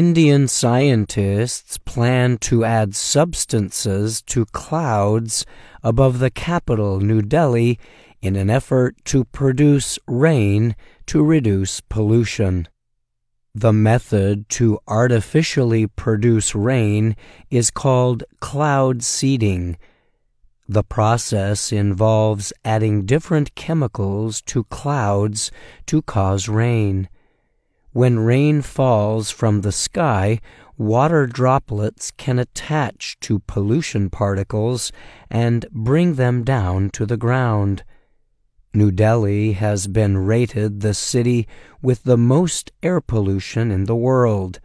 Indian scientists plan to add substances to clouds above the capital, New Delhi, in an effort to produce rain to reduce pollution. The method to artificially produce rain is called cloud seeding. The process involves adding different chemicals to clouds to cause rain. When rain falls from the sky, water droplets can attach to pollution particles and bring them down to the ground. New Delhi has been rated the city with the most air pollution in the world.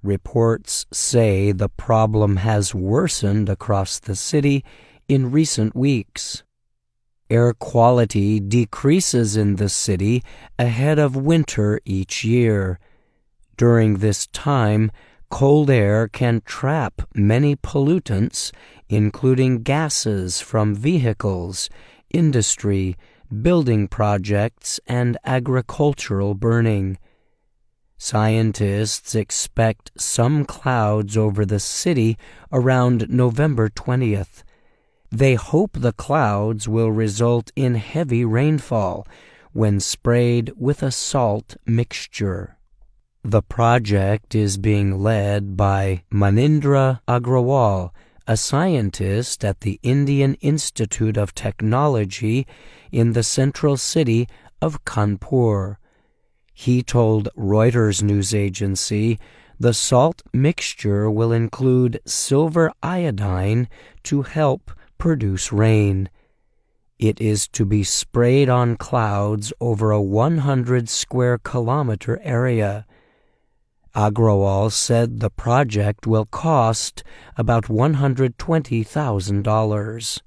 Reports say the problem has worsened across the city in recent weeks. Air quality decreases in the city ahead of winter each year. During this time, cold air can trap many pollutants, including gases from vehicles, industry, building projects, and agricultural burning. Scientists expect some clouds over the city around November 20th. They hope the clouds will result in heavy rainfall when sprayed with a salt mixture. The project is being led by Manindra Agrawal, a scientist at the Indian Institute of Technology in the central city of Kanpur. He told Reuters news agency the salt mixture will include silver iodine to help produce rain. It is to be sprayed on clouds over a 100 square kilometer area. Agrawal said the project will cost about $120,000.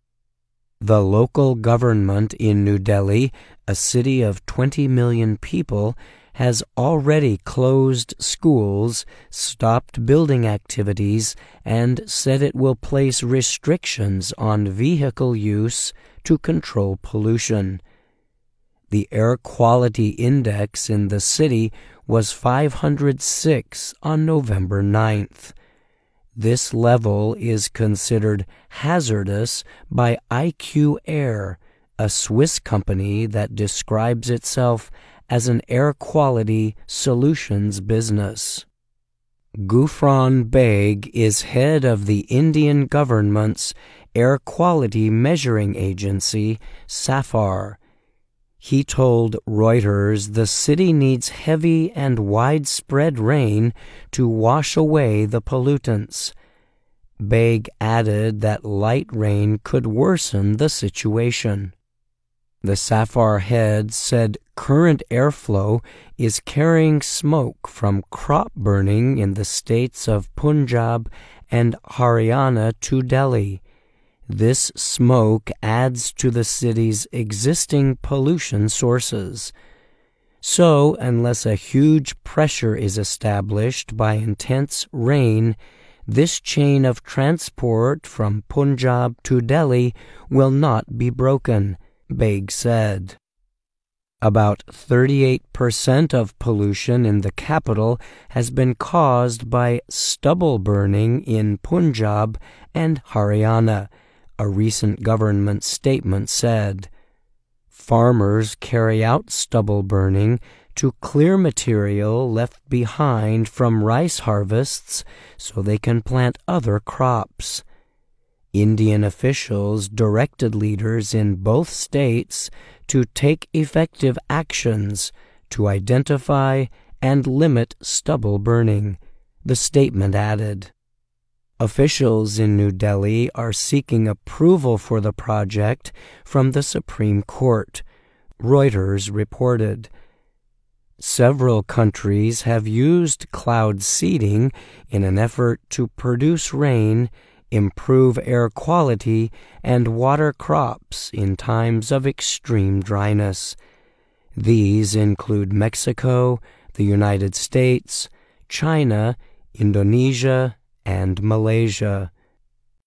The local government in New Delhi, a city of 20 million people, has already closed schools, stopped building activities, and said it will place restrictions on vehicle use to control pollution. The air quality index in the city was 506 on November 9th. This level is considered hazardous by IQ Air, a Swiss company that describes itself as an air quality solutions business. Gufran Beg is head of the Indian government's air quality measuring agency, SAFAR. He told Reuters the city needs heavy and widespread rain to wash away the pollutants. Beg added that light rain could worsen the situation. The Safar head said current airflow is carrying smoke from crop burning in the states of Punjab and Haryana to Delhi. This smoke adds to the city's existing pollution sources. So, unless a huge pressure is established by intense rain, this chain of transport from Punjab to Delhi will not be broken. Beg said. About 38% of pollution in the capital has been caused by stubble burning in Punjab and Haryana, a recent government statement said. Farmers carry out stubble burning to clear material left behind from rice harvests so they can plant other crops. Indian officials directed leaders in both states to take effective actions to identify and limit stubble burning, the statement added. Officials in New Delhi are seeking approval for the project from the Supreme Court, Reuters reported. Several countries have used cloud seeding in an effort to produce rain improve air quality, and water crops in times of extreme dryness. These include Mexico, the United States, China, Indonesia, and Malaysia.